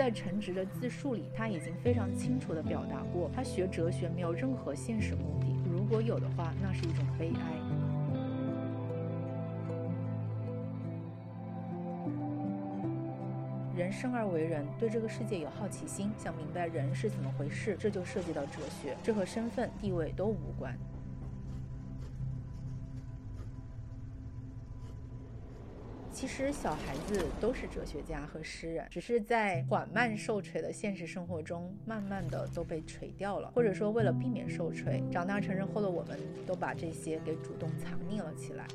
在陈直的自述里，他已经非常清楚地表达过，他学哲学没有任何现实目的，如果有的话，那是一种悲哀。人生而为人，对这个世界有好奇心，想明白人是怎么回事，这就涉及到哲学，这和身份地位都无关。其实小孩子都是哲学家和诗人，只是在缓慢受锤的现实生活中，慢慢的都被锤掉了，或者说为了避免受锤，长大成人后的我们都把这些给主动藏匿了起来。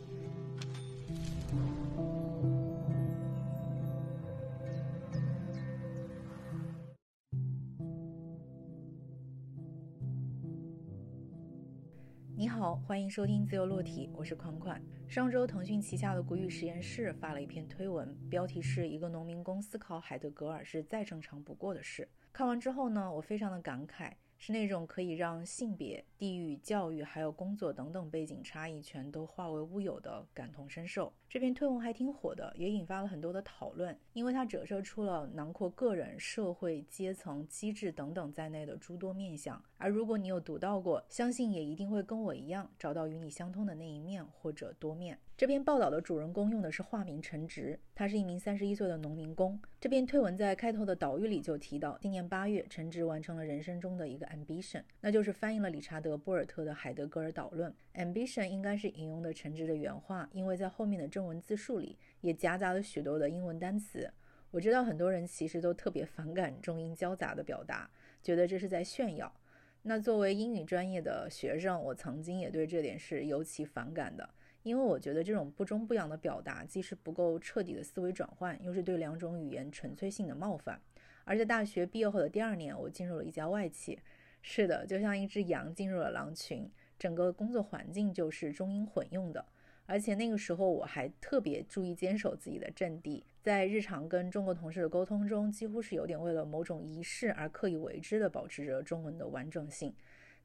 你好，欢迎收听自由落体，我是款款。上周腾讯旗下的谷雨实验室发了一篇推文，标题是一个农民工思考海德格尔是再正常不过的事。看完之后呢，我非常的感慨。是那种可以让性别、地域、教育还有工作等等背景差异全都化为乌有的感同身受。这篇推文还挺火的，也引发了很多的讨论，因为它折射出了囊括个人、社会、阶层、机制等等在内的诸多面相。而如果你有读到过，相信也一定会跟我一样找到与你相通的那一面或者多面。这篇报道的主人公用的是化名陈直，他是一名三十一岁的农民工。这篇推文在开头的导语里就提到，今年八月，陈直完成了人生中的一个 ambition，那就是翻译了理查德·波尔特的《海德格尔导论》。ambition 应该是引用的陈直的原话，因为在后面的正文字数里也夹杂了许多的英文单词。我知道很多人其实都特别反感中英交杂的表达，觉得这是在炫耀。那作为英语专业的学生，我曾经也对这点是尤其反感的。因为我觉得这种不中不洋的表达，既是不够彻底的思维转换，又是对两种语言纯粹性的冒犯。而在大学毕业后的第二年，我进入了一家外企，是的，就像一只羊进入了狼群，整个工作环境就是中英混用的。而且那个时候我还特别注意坚守自己的阵地，在日常跟中国同事的沟通中，几乎是有点为了某种仪式而刻意为之的保持着中文的完整性。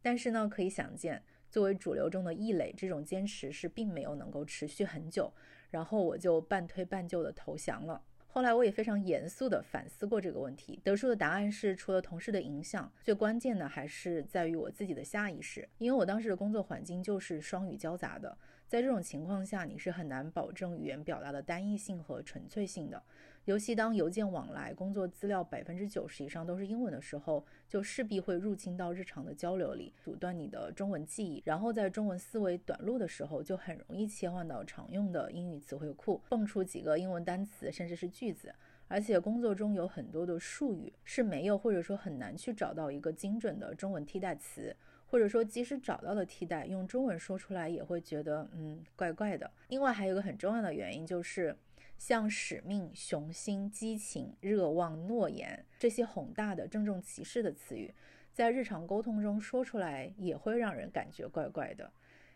但是呢，可以想见。作为主流中的异类，这种坚持是并没有能够持续很久，然后我就半推半就的投降了。后来我也非常严肃地反思过这个问题，得出的答案是，除了同事的影响，最关键的还是在于我自己的下意识。因为我当时的工作环境就是双语交杂的，在这种情况下，你是很难保证语言表达的单一性和纯粹性的。尤其当邮件往来、工作资料百分之九十以上都是英文的时候，就势必会入侵到日常的交流里，阻断你的中文记忆。然后在中文思维短路的时候，就很容易切换到常用的英语词汇库，蹦出几个英文单词，甚至是句子。而且工作中有很多的术语是没有，或者说很难去找到一个精准的中文替代词，或者说即使找到了替代，用中文说出来也会觉得嗯怪怪的。另外还有一个很重要的原因就是。像使命、雄心、激情、热望、诺言这些宏大的、郑重其事的词语，在日常沟通中说出来也会让人感觉怪怪的。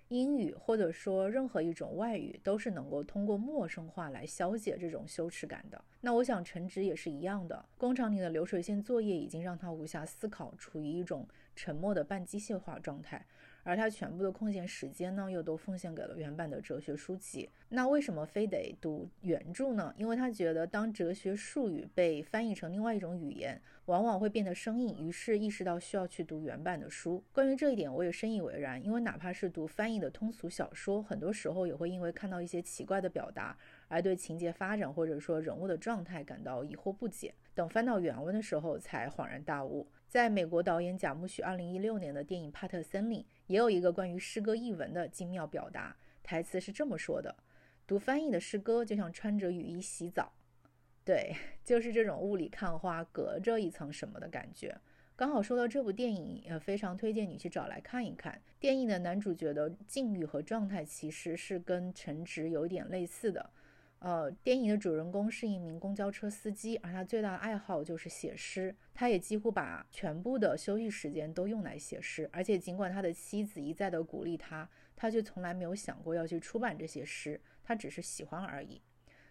英语或者说任何一种外语，都是能够通过陌生化来消解这种羞耻感的。那我想陈直也是一样的，工厂里的流水线作业已经让他无暇思考，处于一种沉默的半机械化状态。而他全部的空闲时间呢，又都奉献给了原版的哲学书籍。那为什么非得读原著呢？因为他觉得，当哲学术语被翻译成另外一种语言，往往会变得生硬，于是意识到需要去读原版的书。关于这一点，我也深以为然。因为哪怕是读翻译的通俗小说，很多时候也会因为看到一些奇怪的表达，而对情节发展或者说人物的状态感到疑惑不解。等翻到原文的时候，才恍然大悟。在美国导演贾木许2016年的电影《帕特森》里，也有一个关于诗歌译文的精妙表达。台词是这么说的：“读翻译的诗歌，就像穿着雨衣洗澡。”对，就是这种雾里看花，隔着一层什么的感觉。刚好说到这部电影，也非常推荐你去找来看一看。电影的男主角的境遇和状态，其实是跟陈直有点类似的。呃，电影的主人公是一名公交车司机，而他最大的爱好就是写诗。他也几乎把全部的休息时间都用来写诗，而且尽管他的妻子一再的鼓励他，他却从来没有想过要去出版这些诗，他只是喜欢而已。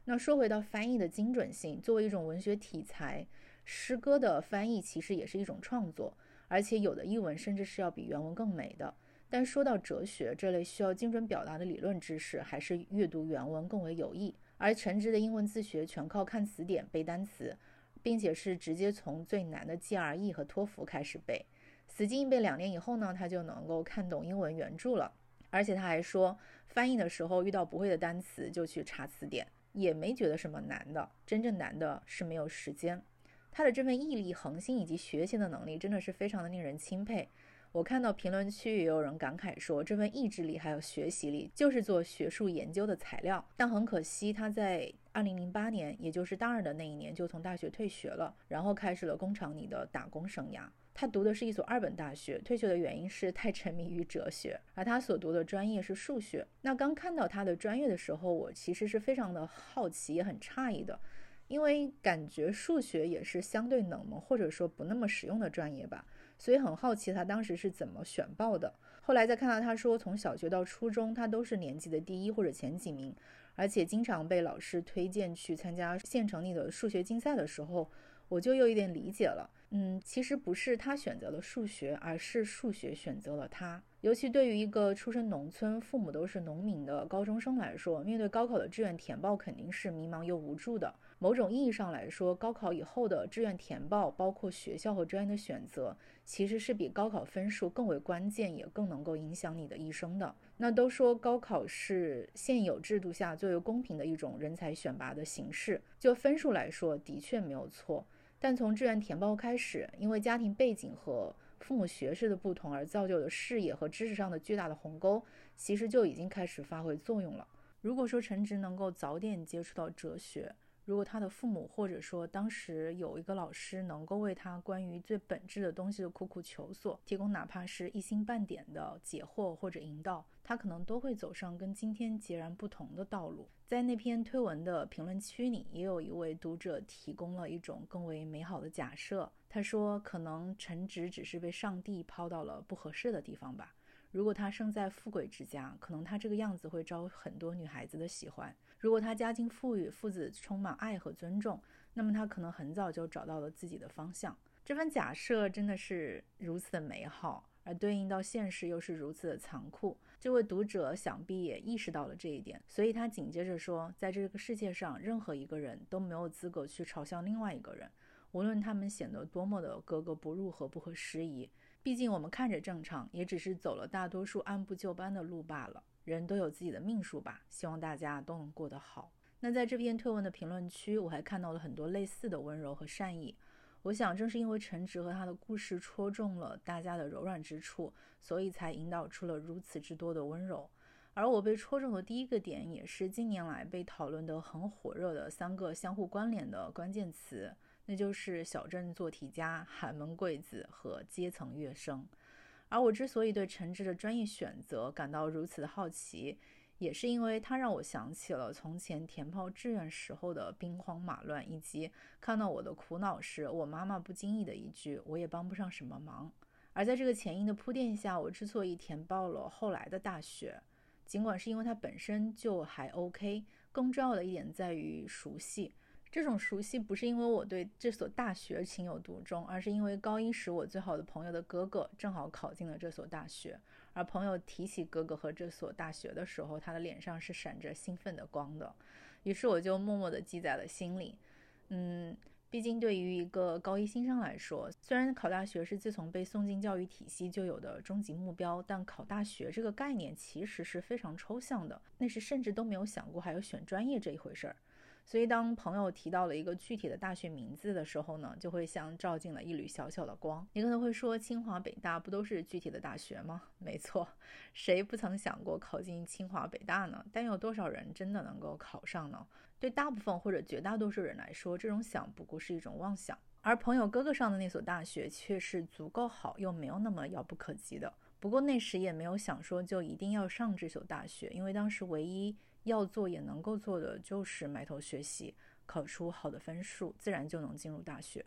那说回到翻译的精准性，作为一种文学题材，诗歌的翻译其实也是一种创作，而且有的译文甚至是要比原文更美的。但说到哲学这类需要精准表达的理论知识，还是阅读原文更为有益。而陈直的英文自学全靠看词典背单词，并且是直接从最难的 GRE 和托福开始背。死记硬背两年以后呢，他就能够看懂英文原著了。而且他还说，翻译的时候遇到不会的单词就去查词典，也没觉得什么难的。真正难的是没有时间。他的这份毅力、恒心以及学习的能力，真的是非常的令人钦佩。我看到评论区也有人感慨说，这份意志力还有学习力，就是做学术研究的材料。但很可惜，他在2008年，也就是大二的那一年，就从大学退学了，然后开始了工厂里的打工生涯。他读的是一所二本大学，退学的原因是太沉迷于哲学，而他所读的专业是数学。那刚看到他的专业的时候，我其实是非常的好奇，也很诧异的，因为感觉数学也是相对冷门或者说不那么实用的专业吧，所以很好奇他当时是怎么选报的。后来再看到他说，从小学到初中，他都是年级的第一或者前几名，而且经常被老师推荐去参加县城里的数学竞赛的时候。我就有一点理解了，嗯，其实不是他选择了数学，而是数学选择了他。尤其对于一个出身农村、父母都是农民的高中生来说，面对高考的志愿填报，肯定是迷茫又无助的。某种意义上来说，高考以后的志愿填报，包括学校和专业的选择，其实是比高考分数更为关键，也更能够影响你的一生的。那都说高考是现有制度下最为公平的一种人才选拔的形式，就分数来说，的确没有错。但从志愿填报开始，因为家庭背景和父母学识的不同而造就的视野和知识上的巨大的鸿沟，其实就已经开始发挥作用了。如果说陈直能够早点接触到哲学，如果他的父母或者说当时有一个老师能够为他关于最本质的东西的苦苦求索提供哪怕是一星半点的解惑或者引导，他可能都会走上跟今天截然不同的道路。在那篇推文的评论区里，也有一位读者提供了一种更为美好的假设。他说：“可能陈直只是被上帝抛到了不合适的地方吧。如果他生在富贵之家，可能他这个样子会招很多女孩子的喜欢。”如果他家境富裕，父子充满爱和尊重，那么他可能很早就找到了自己的方向。这番假设真的是如此的美好，而对应到现实又是如此的残酷。这位读者想必也意识到了这一点，所以他紧接着说：“在这个世界上，任何一个人都没有资格去嘲笑另外一个人，无论他们显得多么的格格不入和不合时宜。毕竟我们看着正常，也只是走了大多数按部就班的路罢了。”人都有自己的命数吧，希望大家都能过得好。那在这篇推文的评论区，我还看到了很多类似的温柔和善意。我想，正是因为陈直和他的故事戳中了大家的柔软之处，所以才引导出了如此之多的温柔。而我被戳中的第一个点，也是近年来被讨论得很火热的三个相互关联的关键词，那就是小镇做题家、寒门贵子和阶层跃升。而我之所以对陈志的专业选择感到如此的好奇，也是因为他让我想起了从前填报志愿时候的兵荒马乱，以及看到我的苦恼时，我妈妈不经意的一句“我也帮不上什么忙”。而在这个前因的铺垫下，我之所以填报了后来的大学，尽管是因为它本身就还 OK，更重要的一点在于熟悉。这种熟悉不是因为我对这所大学情有独钟，而是因为高一时我最好的朋友的哥哥正好考进了这所大学，而朋友提起哥哥和这所大学的时候，他的脸上是闪着兴奋的光的，于是我就默默地记在了心里。嗯，毕竟对于一个高一新生来说，虽然考大学是自从被送进教育体系就有的终极目标，但考大学这个概念其实是非常抽象的，那时甚至都没有想过还有选专业这一回事儿。所以，当朋友提到了一个具体的大学名字的时候呢，就会像照进了一缕小小的光。你可能会说，清华、北大不都是具体的大学吗？没错，谁不曾想过考进清华、北大呢？但有多少人真的能够考上呢？对大部分或者绝大多数人来说，这种想不过是一种妄想。而朋友哥哥上的那所大学却是足够好，又没有那么遥不可及的。不过那时也没有想说就一定要上这所大学，因为当时唯一。要做也能够做的就是埋头学习，考出好的分数，自然就能进入大学。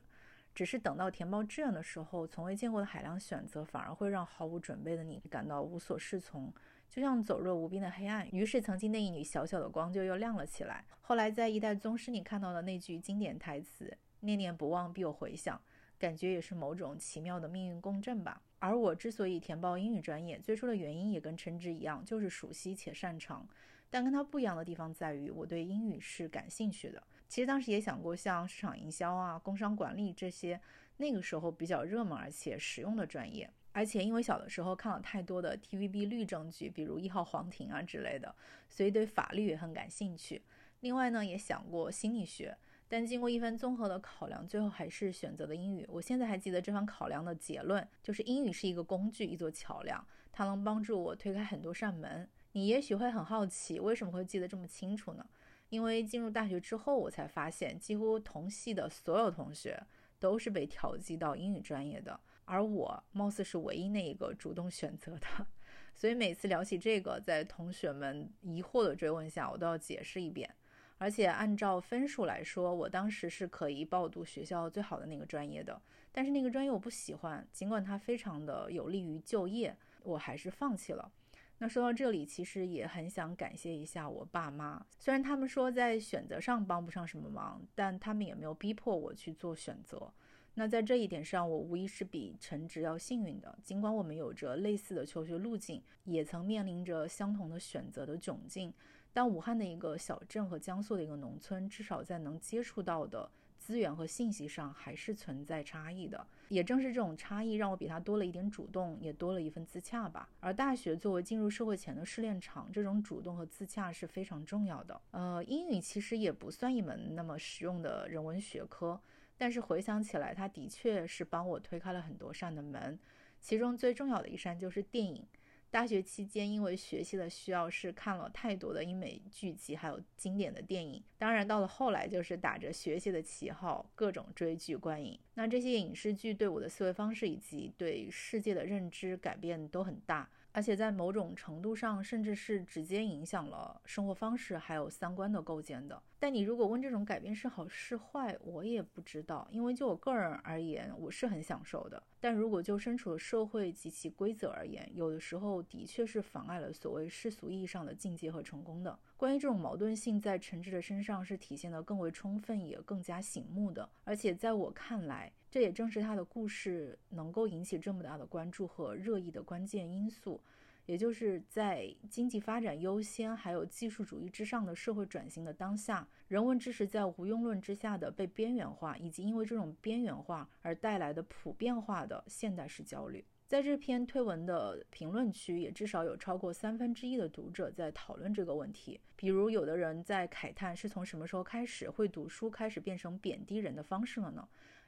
只是等到填报志愿的时候，从未见过的海量选择，反而会让毫无准备的你感到无所适从，就像走入无边的黑暗。于是，曾经那一缕小小的光就又亮了起来。后来，在一代宗师里看到的那句经典台词“念念不忘，必有回响”，感觉也是某种奇妙的命运共振吧。而我之所以填报英语专业，最初的原因也跟陈直一样，就是熟悉且擅长。但跟它不一样的地方在于，我对英语是感兴趣的，其实当时也想过像市场营销啊、工商管理这些那个时候比较热门而且实用的专业。而且因为小的时候看了太多的 TVB 律政剧，比如《一号皇庭》啊之类的，所以对法律也很感兴趣。另外呢，也想过心理学，但经过一番综合的考量，最后还是选择了英语。我现在还记得这番考量的结论，就是英语是一个工具，一座桥梁，它能帮助我推开很多扇门。你也许会很好奇，为什么会记得这么清楚呢？因为进入大学之后，我才发现，几乎同系的所有同学都是被调剂到英语专业的。而我貌似是唯一那一个主动选择的，所以每次聊起这个，在同学们疑惑的追问下，我都要解释一遍。而且按照分数来说，我当时是可以报读学校最好的那个专业的，但是那个专业我不喜欢，尽管它非常的有利于就业，我还是放弃了。那说到这里，其实也很想感谢一下我爸妈，虽然他们说在选择上帮不上什么忙，但他们也没有逼迫我去做选择。那在这一点上，我无疑是比陈直要幸运的。尽管我们有着类似的求学路径，也曾面临着相同的选择的窘境，但武汉的一个小镇和江苏的一个农村，至少在能接触到的资源和信息上，还是存在差异的。也正是这种差异，让我比他多了一点主动，也多了一份自洽吧。而大学作为进入社会前的试炼场，这种主动和自洽是非常重要的。呃，英语其实也不算一门那么实用的人文学科。但是回想起来，它的确是帮我推开了很多扇的门，其中最重要的一扇就是电影。大学期间，因为学习的需要，是看了太多的英美剧集，还有经典的电影。当然，到了后来，就是打着学习的旗号，各种追剧观影。那这些影视剧对我的思维方式以及对世界的认知改变都很大。而且在某种程度上，甚至是直接影响了生活方式还有三观的构建的。但你如果问这种改变是好是坏，我也不知道。因为就我个人而言，我是很享受的。但如果就身处的社会及其规则而言，有的时候的确是妨碍了所谓世俗意义上的境界和成功的。关于这种矛盾性，在陈志的身上是体现得更为充分，也更加醒目的。而且在我看来，这也正是他的故事能够引起这么大的关注和热议的关键因素，也就是在经济发展优先还有技术主义之上的社会转型的当下，人文知识在无用论之下的被边缘化，以及因为这种边缘化而带来的普遍化的现代式焦虑。在这篇推文的评论区，也至少有超过三分之一的读者在讨论这个问题。比如，有的人在慨叹是从什么时候开始，会读书开始变成贬低人的方式了呢？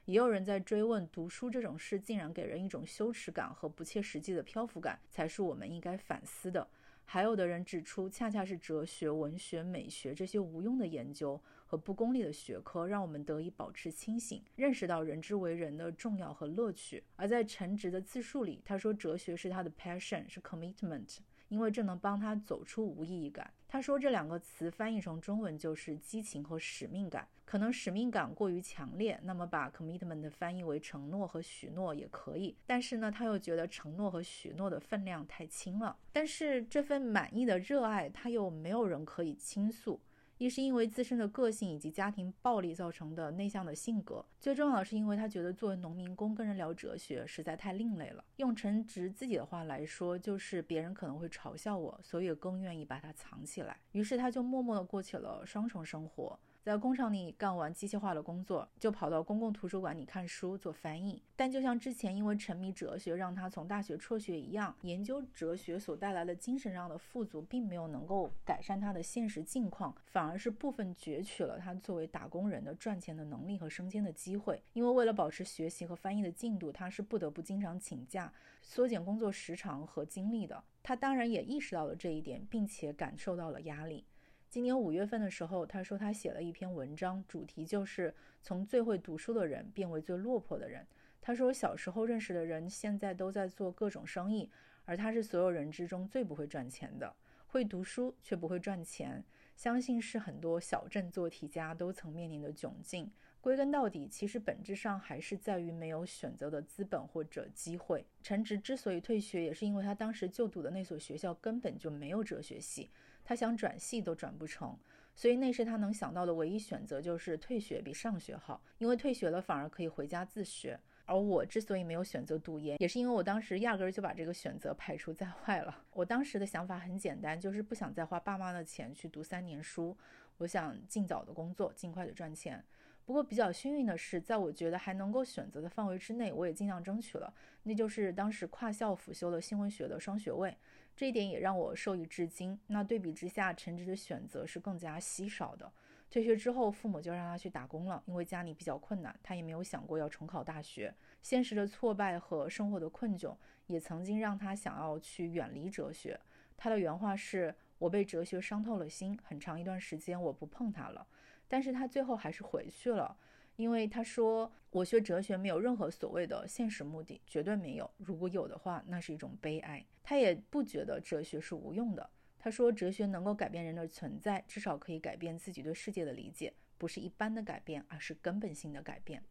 也有人在追问，读书这种事竟然给人一种羞耻感和不切实际的漂浮感，才是我们应该反思的。还有的人指出，恰恰是哲学、文学、美学这些无用的研究和不功利的学科，让我们得以保持清醒，认识到人之为人的重要和乐趣。而在陈直的自述里，他说，哲学是他的 passion，是 commitment。因为这能帮他走出无意义感。他说这两个词翻译成中文就是激情和使命感。可能使命感过于强烈，那么把 commitment 翻译为承诺和许诺也可以。但是呢，他又觉得承诺和许诺的分量太轻了。但是这份满意的热爱，他又没有人可以倾诉。一是因为自身的个性以及家庭暴力造成的内向的性格，最重要的是因为他觉得作为农民工跟人聊哲学实在太另类了。用陈直自己的话来说，就是别人可能会嘲笑我，所以更愿意把它藏起来。于是他就默默地过起了双重生活。在工厂里干完机械化的工作，就跑到公共图书馆里看书做翻译。但就像之前因为沉迷哲学让他从大学辍学一样，研究哲学所带来的精神上的富足，并没有能够改善他的现实境况，反而是部分攫取了他作为打工人的赚钱的能力和升迁的机会。因为为了保持学习和翻译的进度，他是不得不经常请假，缩减工作时长和精力的。他当然也意识到了这一点，并且感受到了压力。今年五月份的时候，他说他写了一篇文章，主题就是从最会读书的人变为最落魄的人。他说小时候认识的人现在都在做各种生意，而他是所有人之中最不会赚钱的，会读书却不会赚钱。相信是很多小镇做题家都曾面临的窘境。归根到底，其实本质上还是在于没有选择的资本或者机会。陈直之所以退学，也是因为他当时就读的那所学校根本就没有哲学系。他想转系都转不成，所以那时他能想到的唯一选择就是退学比上学好，因为退学了反而可以回家自学。而我之所以没有选择读研，也是因为我当时压根儿就把这个选择排除在外了。我当时的想法很简单，就是不想再花爸妈的钱去读三年书。我想尽早的工作，尽快的赚钱。不过比较幸运的是，在我觉得还能够选择的范围之内，我也尽量争取了。那就是当时跨校辅修了新闻学的双学位，这一点也让我受益至今。那对比之下，陈职的选择是更加稀少的。退学之后，父母就让他去打工了，因为家里比较困难，他也没有想过要重考大学。现实的挫败和生活的困窘，也曾经让他想要去远离哲学。他的原话是：“我被哲学伤透了心，很长一段时间我不碰它了。”但是他最后还是回去了，因为他说我学哲学没有任何所谓的现实目的，绝对没有。如果有的话，那是一种悲哀。他也不觉得哲学是无用的。他说哲学能够改变人的存在，至少可以改变自己对世界的理解，不是一般的改变，而是根本性的改变。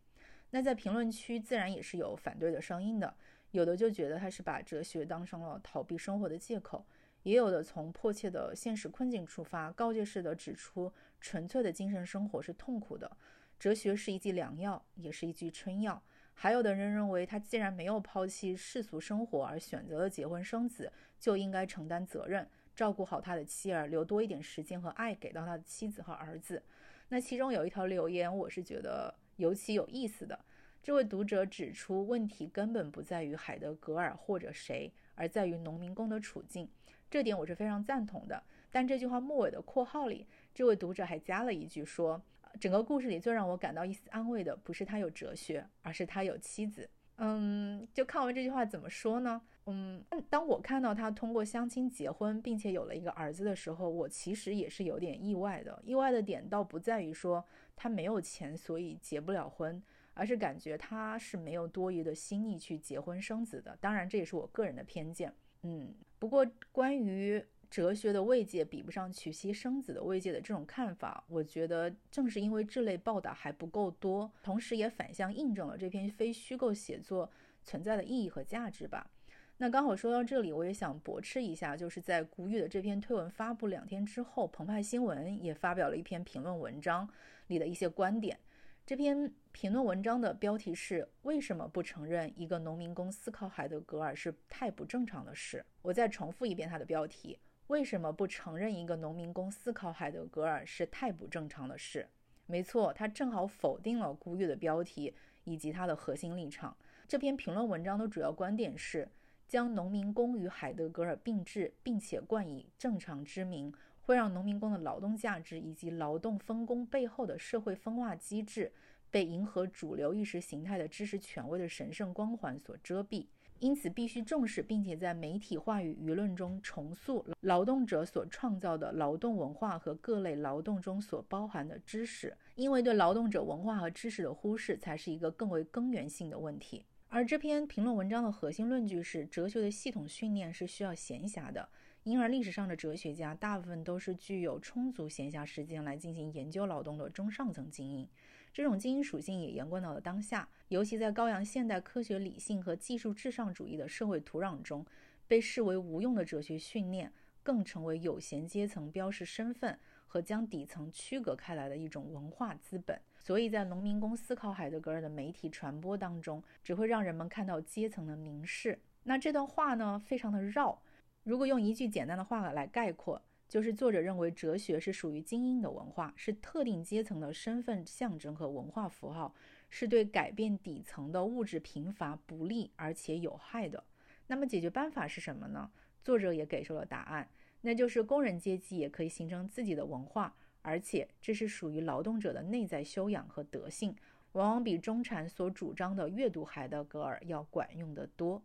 那在评论区自然也是有反对的声音的，有的就觉得他是把哲学当成了逃避生活的借口。也有的从迫切的现实困境出发，告诫式的指出，纯粹的精神生活是痛苦的，哲学是一剂良药，也是一剂春药。还有的人认为，他既然没有抛弃世俗生活而选择了结婚生子，就应该承担责任，照顾好他的妻儿，留多一点时间和爱给到他的妻子和儿子。那其中有一条留言，我是觉得尤其有意思的。这位读者指出，问题根本不在于海德格尔或者谁，而在于农民工的处境。这点我是非常赞同的，但这句话末尾的括号里，这位读者还加了一句说：“整个故事里最让我感到一丝安慰的，不是他有哲学，而是他有妻子。”嗯，就看完这句话怎么说呢？嗯，当我看到他通过相亲结婚，并且有了一个儿子的时候，我其实也是有点意外的。意外的点倒不在于说他没有钱，所以结不了婚，而是感觉他是没有多余的心力去结婚生子的。当然，这也是我个人的偏见。嗯。不过，关于哲学的慰藉比不上娶妻生子的慰藉的这种看法，我觉得正是因为这类报道还不够多，同时也反向印证了这篇非虚构写作存在的意义和价值吧。那刚好说到这里，我也想驳斥一下，就是在古语的这篇推文发布两天之后，澎湃新闻也发表了一篇评论文章里的一些观点。这篇评论文章的标题是“为什么不承认一个农民工思考海德格尔是太不正常的事”。我再重复一遍它的标题：“为什么不承认一个农民工思考海德格尔是太不正常的事？”没错，他正好否定了孤玉的标题以及它的核心立场。这篇评论文章的主要观点是将农民工与海德格尔并置，并且冠以正常之名。会让农民工的劳动价值以及劳动分工背后的社会分化机制被迎合主流意识形态的知识权威的神圣光环所遮蔽，因此必须重视，并且在媒体话语舆论中重塑劳动者所创造的劳动文化和各类劳动中所包含的知识，因为对劳动者文化和知识的忽视才是一个更为根源性的问题。而这篇评论文章的核心论据是，哲学的系统训练是需要闲暇的。因而，历史上的哲学家大部分都是具有充足闲暇时间来进行研究劳动的中上层精英。这种精英属性也延贯到了当下，尤其在高扬现代科学理性和技术至上主义的社会土壤中，被视为无用的哲学训练，更成为有闲阶层标识身份和将底层区隔开来的一种文化资本。所以在农民工思考海德格尔的媒体传播当中，只会让人们看到阶层的凝视。那这段话呢，非常的绕。如果用一句简单的话来概括，就是作者认为哲学是属于精英的文化，是特定阶层的身份象征和文化符号，是对改变底层的物质贫乏不利而且有害的。那么解决办法是什么呢？作者也给出了答案，那就是工人阶级也可以形成自己的文化，而且这是属于劳动者的内在修养和德性，往往比中产所主张的阅读海德格尔要管用得多。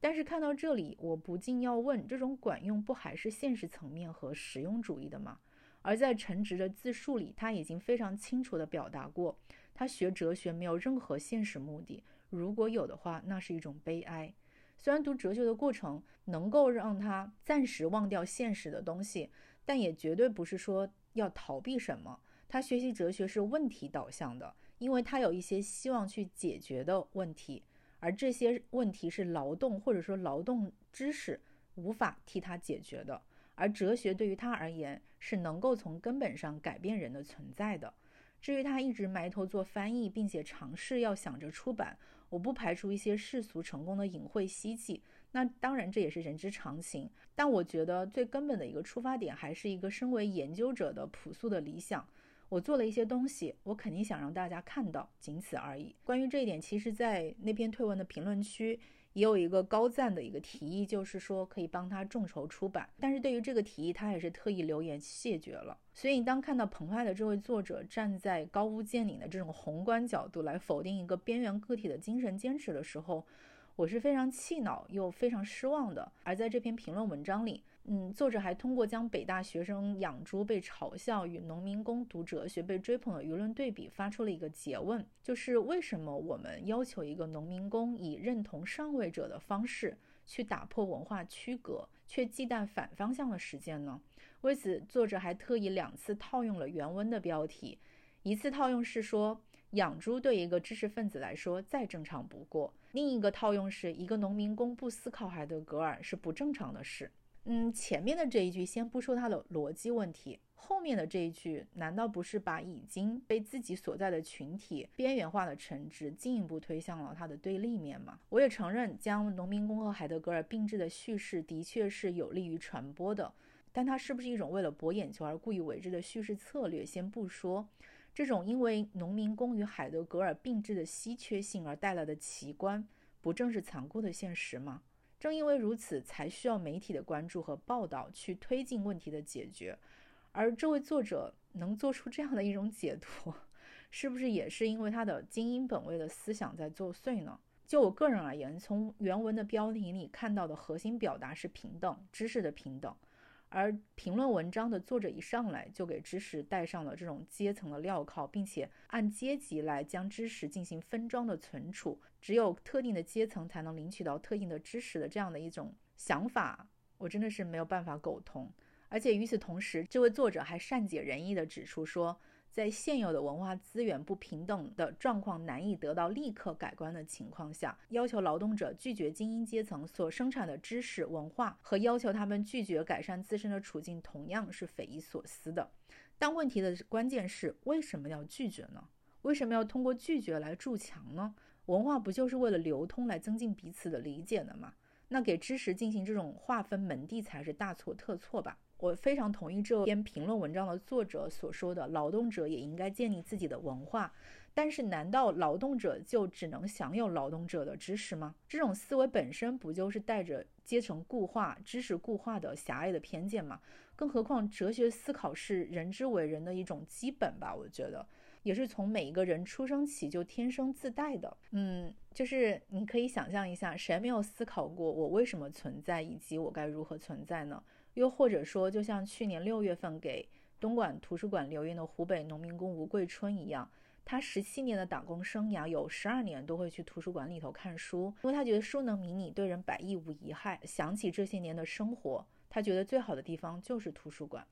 但是看到这里，我不禁要问：这种管用不还是现实层面和实用主义的吗？而在陈直的自述里，他已经非常清楚地表达过，他学哲学没有任何现实目的，如果有的话，那是一种悲哀。虽然读哲学的过程能够让他暂时忘掉现实的东西，但也绝对不是说要逃避什么。他学习哲学是问题导向的，因为他有一些希望去解决的问题。而这些问题是劳动或者说劳动知识无法替他解决的，而哲学对于他而言是能够从根本上改变人的存在的。至于他一直埋头做翻译，并且尝试要想着出版，我不排除一些世俗成功的隐晦希冀，那当然这也是人之常情。但我觉得最根本的一个出发点，还是一个身为研究者的朴素的理想。我做了一些东西，我肯定想让大家看到，仅此而已。关于这一点，其实，在那篇推文的评论区也有一个高赞的一个提议，就是说可以帮他众筹出版。但是对于这个提议，他也是特意留言谢绝了。所以，当看到澎湃的这位作者站在高屋建瓴的这种宏观角度来否定一个边缘个体的精神坚持的时候，我是非常气恼又非常失望的。而在这篇评论文章里，嗯，作者还通过将北大学生养猪被嘲笑与农民工读哲学被追捧的舆论对比，发出了一个诘问：就是为什么我们要求一个农民工以认同上位者的方式去打破文化区隔，却忌惮反方向的实践呢？为此，作者还特意两次套用了原文的标题，一次套用是说养猪对一个知识分子来说再正常不过，另一个套用是一个农民工不思考海德格尔是不正常的事。嗯，前面的这一句先不说它的逻辑问题，后面的这一句难道不是把已经被自己所在的群体边缘化的陈直进一步推向了它的对立面吗？我也承认，将农民工和海德格尔并置的叙事的确是有利于传播的，但它是不是一种为了博眼球而故意为之的叙事策略？先不说，这种因为农民工与海德格尔并置的稀缺性而带来的奇观，不正是残酷的现实吗？正因为如此，才需要媒体的关注和报道去推进问题的解决。而这位作者能做出这样的一种解读，是不是也是因为他的精英本位的思想在作祟呢？就我个人而言，从原文的标题里看到的核心表达是平等，知识的平等。而评论文章的作者一上来就给知识戴上了这种阶层的镣铐，并且按阶级来将知识进行分装的存储，只有特定的阶层才能领取到特定的知识的这样的一种想法，我真的是没有办法苟同。而且与此同时，这位作者还善解人意地指出说。在现有的文化资源不平等的状况难以得到立刻改观的情况下，要求劳动者拒绝精英阶层所生产的知识文化，和要求他们拒绝改善自身的处境，同样是匪夷所思的。但问题的关键是，为什么要拒绝呢？为什么要通过拒绝来筑墙呢？文化不就是为了流通来增进彼此的理解的吗？那给知识进行这种划分门第才是大错特错吧？我非常同意这篇评论文章的作者所说的，劳动者也应该建立自己的文化。但是，难道劳动者就只能享有劳动者的知识吗？这种思维本身不就是带着阶层固化、知识固化的狭隘的偏见吗？更何况，哲学思考是人之为人的一种基本吧？我觉得，也是从每一个人出生起就天生自带的。嗯，就是你可以想象一下，谁没有思考过我为什么存在，以及我该如何存在呢？又或者说，就像去年六月份给东莞图书馆留言的湖北农民工吴桂春一样，他十七年的打工生涯有十二年都会去图书馆里头看书，因为他觉得书能迷你，对人百益无一害。想起这些年的生活，他觉得最好的地方就是图书馆。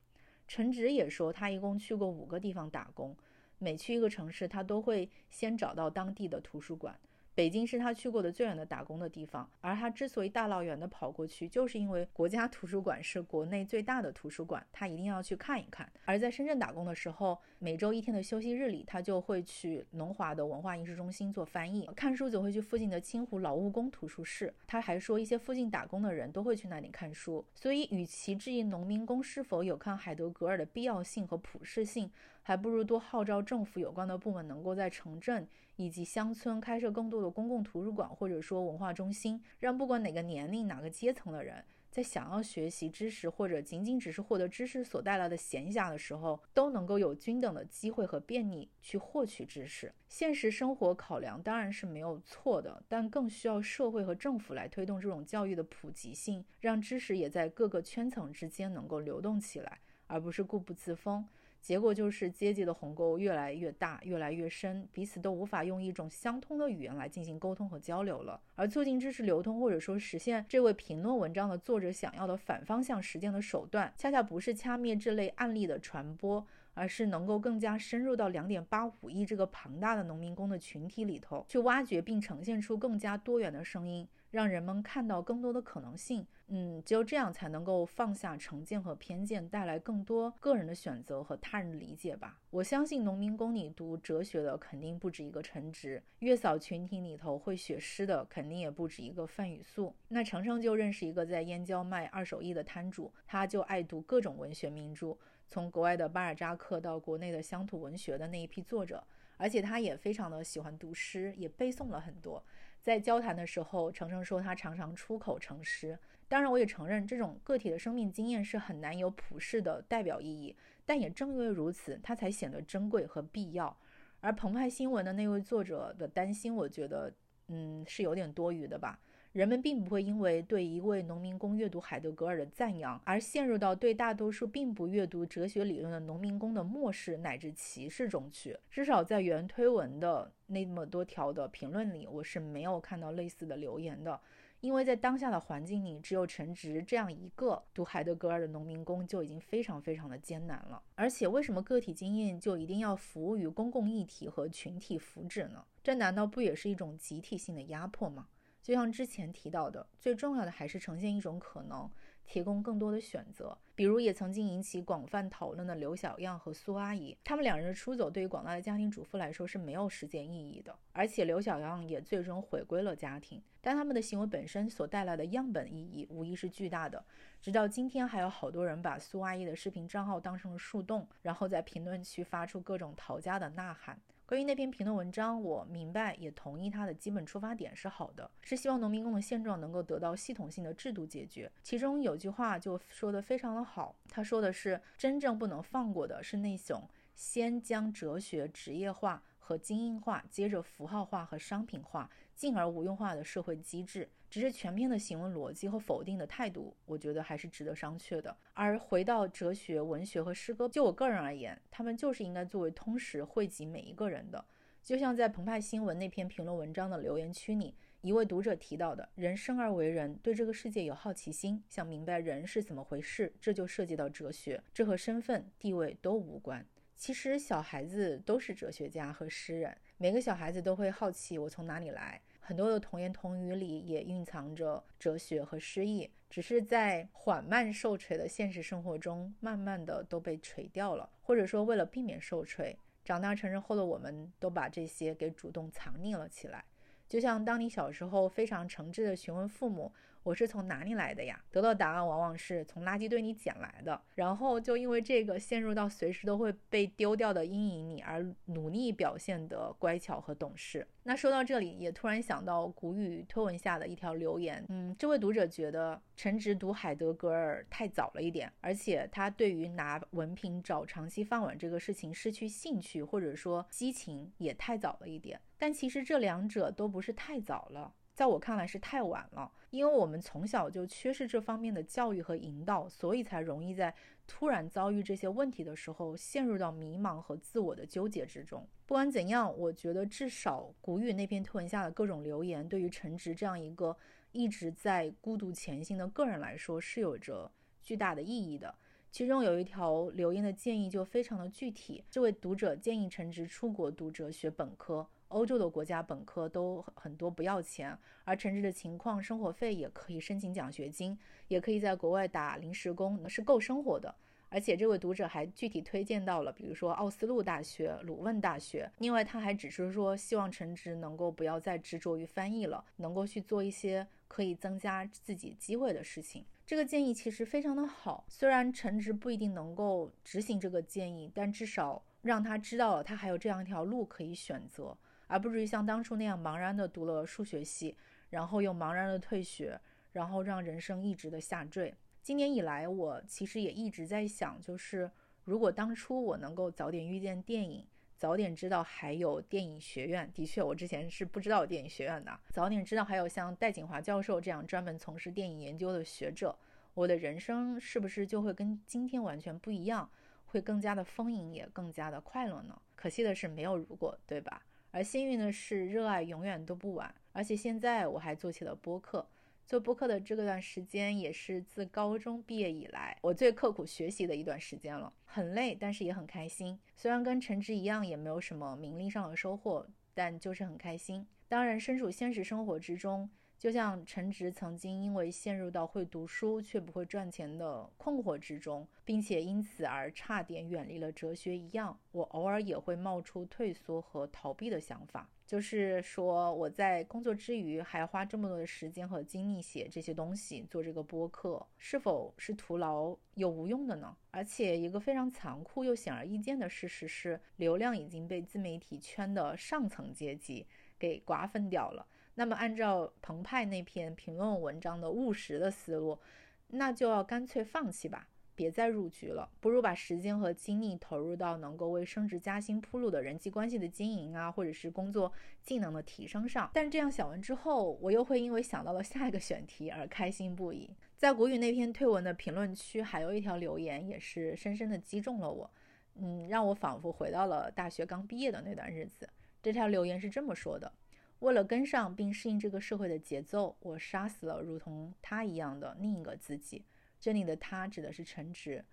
陈直也说，他一共去过五个地方打工，每去一个城市，他都会先找到当地的图书馆。北京是他去过的最远的打工的地方，而他之所以大老远的跑过去，就是因为国家图书馆是国内最大的图书馆，他一定要去看一看。而在深圳打工的时候，每周一天的休息日里，他就会去龙华的文化艺术中心做翻译，看书则会去附近的清湖劳务工图书室。他还说，一些附近打工的人都会去那里看书。所以，与其质疑农民工是否有看海德格尔的必要性和普适性，还不如多号召政府有关的部门能够在城镇。以及乡村开设更多的公共图书馆，或者说文化中心，让不管哪个年龄、哪个阶层的人，在想要学习知识，或者仅仅只是获得知识所带来的闲暇的时候，都能够有均等的机会和便利去获取知识。现实生活考量当然是没有错的，但更需要社会和政府来推动这种教育的普及性，让知识也在各个圈层之间能够流动起来，而不是固步自封。结果就是阶级的鸿沟越来越大，越来越深，彼此都无法用一种相通的语言来进行沟通和交流了。而促进知识流通，或者说实现这位评论文章的作者想要的反方向实践的手段，恰恰不是掐灭这类案例的传播，而是能够更加深入到两点八五亿这个庞大的农民工的群体里头，去挖掘并呈现出更加多元的声音。让人们看到更多的可能性，嗯，只有这样才能够放下成见和偏见，带来更多个人的选择和他人的理解吧。我相信农民工里读哲学的肯定不止一个陈直，月嫂群体里头会写诗的肯定也不止一个范雨素。那程程就认识一个在燕郊卖二手衣的摊主，他就爱读各种文学名著，从国外的巴尔扎克到国内的乡土文学的那一批作者，而且他也非常的喜欢读诗，也背诵了很多。在交谈的时候，程程说他常常出口成诗。当然，我也承认这种个体的生命经验是很难有普世的代表意义。但也正因为如此，它才显得珍贵和必要。而澎湃新闻的那位作者的担心，我觉得，嗯，是有点多余的吧。人们并不会因为对一位农民工阅读海德格尔的赞扬，而陷入到对大多数并不阅读哲学理论的农民工的漠视乃至歧视中去。至少在原推文的那么多条的评论里，我是没有看到类似的留言的。因为在当下的环境里，只有陈直这样一个读海德格尔的农民工就已经非常非常的艰难了。而且，为什么个体经验就一定要服务于公共议题和群体福祉呢？这难道不也是一种集体性的压迫吗？就像之前提到的，最重要的还是呈现一种可能，提供更多的选择。比如，也曾经引起广泛讨论的刘小样和苏阿姨，他们两人出走对于广大的家庭主妇来说是没有实践意义的。而且，刘小样也最终回归了家庭，但他们的行为本身所带来的样本意义无疑是巨大的。直到今天，还有好多人把苏阿姨的视频账号当成了树洞，然后在评论区发出各种逃家的呐喊。关于那篇评论文章，我明白也同意他的基本出发点是好的，是希望农民工的现状能够得到系统性的制度解决。其中有句话就说的非常的好，他说的是真正不能放过的是那种先将哲学职业化和精英化，接着符号化和商品化。进而无用化的社会机制，只是全篇的行文逻辑和否定的态度，我觉得还是值得商榷的。而回到哲学、文学和诗歌，就我个人而言，他们就是应该作为通识惠及每一个人的。就像在澎湃新闻那篇评论文章的留言区里，一位读者提到的：“人生而为人，对这个世界有好奇心，想明白人是怎么回事，这就涉及到哲学，这和身份地位都无关。其实小孩子都是哲学家和诗人，每个小孩子都会好奇我从哪里来。”很多的童言童语里也蕴藏着哲学和诗意，只是在缓慢受锤的现实生活中，慢慢的都被锤掉了，或者说为了避免受锤，长大成人后的我们都把这些给主动藏匿了起来。就像当你小时候非常诚挚的询问父母。我是从哪里来的呀？得到答案往往是从垃圾堆里捡来的，然后就因为这个陷入到随时都会被丢掉的阴影里，而努力表现的乖巧和懂事。那说到这里，也突然想到古语推文下的一条留言，嗯，这位读者觉得陈直读海德格尔太早了一点，而且他对于拿文凭找长期饭碗这个事情失去兴趣或者说激情也太早了一点。但其实这两者都不是太早了。在我看来是太晚了，因为我们从小就缺失这方面的教育和引导，所以才容易在突然遭遇这些问题的时候陷入到迷茫和自我的纠结之中。不管怎样，我觉得至少古语那篇推文下的各种留言，对于陈直这样一个一直在孤独前行的个人来说，是有着巨大的意义的。其中有一条留言的建议就非常的具体，这位读者建议陈直出国读哲学本科。欧洲的国家本科都很多不要钱，而陈直的情况，生活费也可以申请奖学金，也可以在国外打临时工，是够生活的。而且这位读者还具体推荐到了，比如说奥斯陆大学、鲁汶大学。另外，他还只是说希望陈直能够不要再执着于翻译了，能够去做一些可以增加自己机会的事情。这个建议其实非常的好，虽然陈直不一定能够执行这个建议，但至少让他知道了他还有这样一条路可以选择。而不至于像当初那样茫然的读了数学系，然后又茫然的退学，然后让人生一直的下坠。今年以来，我其实也一直在想，就是如果当初我能够早点遇见电影，早点知道还有电影学院，的确，我之前是不知道电影学院的，早点知道还有像戴锦华教授这样专门从事电影研究的学者，我的人生是不是就会跟今天完全不一样，会更加的丰盈，也更加的快乐呢？可惜的是，没有如果，对吧？而幸运的是，热爱永远都不晚。而且现在我还做起了播客，做播客的这段时间，也是自高中毕业以来我最刻苦学习的一段时间了，很累，但是也很开心。虽然跟陈直一样，也没有什么名利上的收获，但就是很开心。当然，身处现实生活之中。就像陈直曾经因为陷入到会读书却不会赚钱的困惑之中，并且因此而差点远离了哲学一样，我偶尔也会冒出退缩和逃避的想法。就是说，我在工作之余还花这么多的时间和精力写这些东西，做这个播客，是否是徒劳又无用的呢？而且，一个非常残酷又显而易见的事实是，流量已经被自媒体圈的上层阶级给瓜分掉了。那么，按照澎湃那篇评论文章的务实的思路，那就要干脆放弃吧，别再入局了，不如把时间和精力投入到能够为升职加薪铺路的人际关系的经营啊，或者是工作技能的提升上。但这样想完之后，我又会因为想到了下一个选题而开心不已。在谷雨那篇推文的评论区，还有一条留言也是深深的击中了我，嗯，让我仿佛回到了大学刚毕业的那段日子。这条留言是这么说的。为了跟上并适应这个社会的节奏，我杀死了如同他一样的另一个自己。这里的他指的是陈直，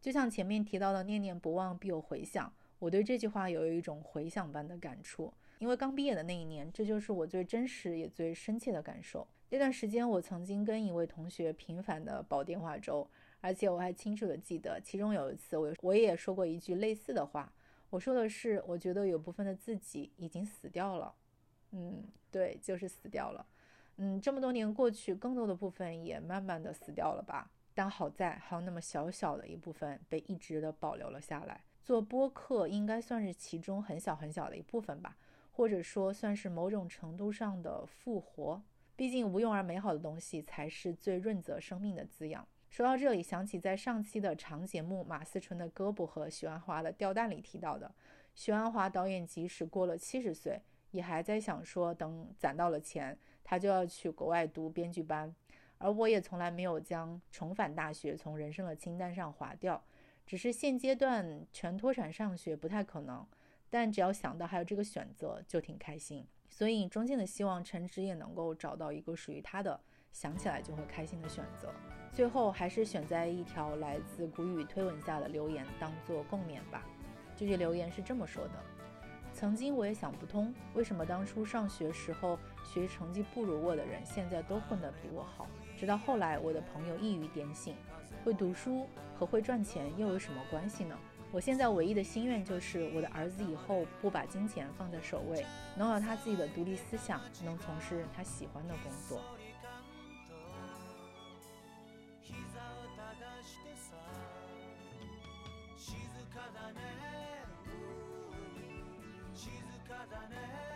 就像前面提到的“念念不忘，必有回响”。我对这句话有一种回响般的感触，因为刚毕业的那一年，这就是我最真实也最深切的感受。那段时间，我曾经跟一位同学频繁的煲电话粥，而且我还清楚的记得，其中有一次，我我也说过一句类似的话。我说的是，我觉得有部分的自己已经死掉了。嗯，对，就是死掉了。嗯，这么多年过去，更多的部分也慢慢的死掉了吧。但好在还有那么小小的一部分被一直的保留了下来。做播客应该算是其中很小很小的一部分吧，或者说算是某种程度上的复活。毕竟无用而美好的东西才是最润泽生命的滋养。说到这里，想起在上期的长节目《马思纯的胳膊和许鞍华的吊带》里提到的，许鞍华导演即使过了七十岁。也还在想说，等攒到了钱，他就要去国外读编剧班。而我也从来没有将重返大学从人生的清单上划掉，只是现阶段全脱产上学不太可能。但只要想到还有这个选择，就挺开心。所以衷心的希望陈直也能够找到一个属于他的，想起来就会开心的选择。最后还是选在一条来自谷雨推文下的留言当做共勉吧。这句留言是这么说的。曾经我也想不通，为什么当初上学时候学习成绩不如我的人，现在都混得比我好。直到后来，我的朋友一语点醒：会读书和会赚钱又有什么关系呢？我现在唯一的心愿就是，我的儿子以后不把金钱放在首位，能有他自己的独立思想，能从事他喜欢的工作。cada neve.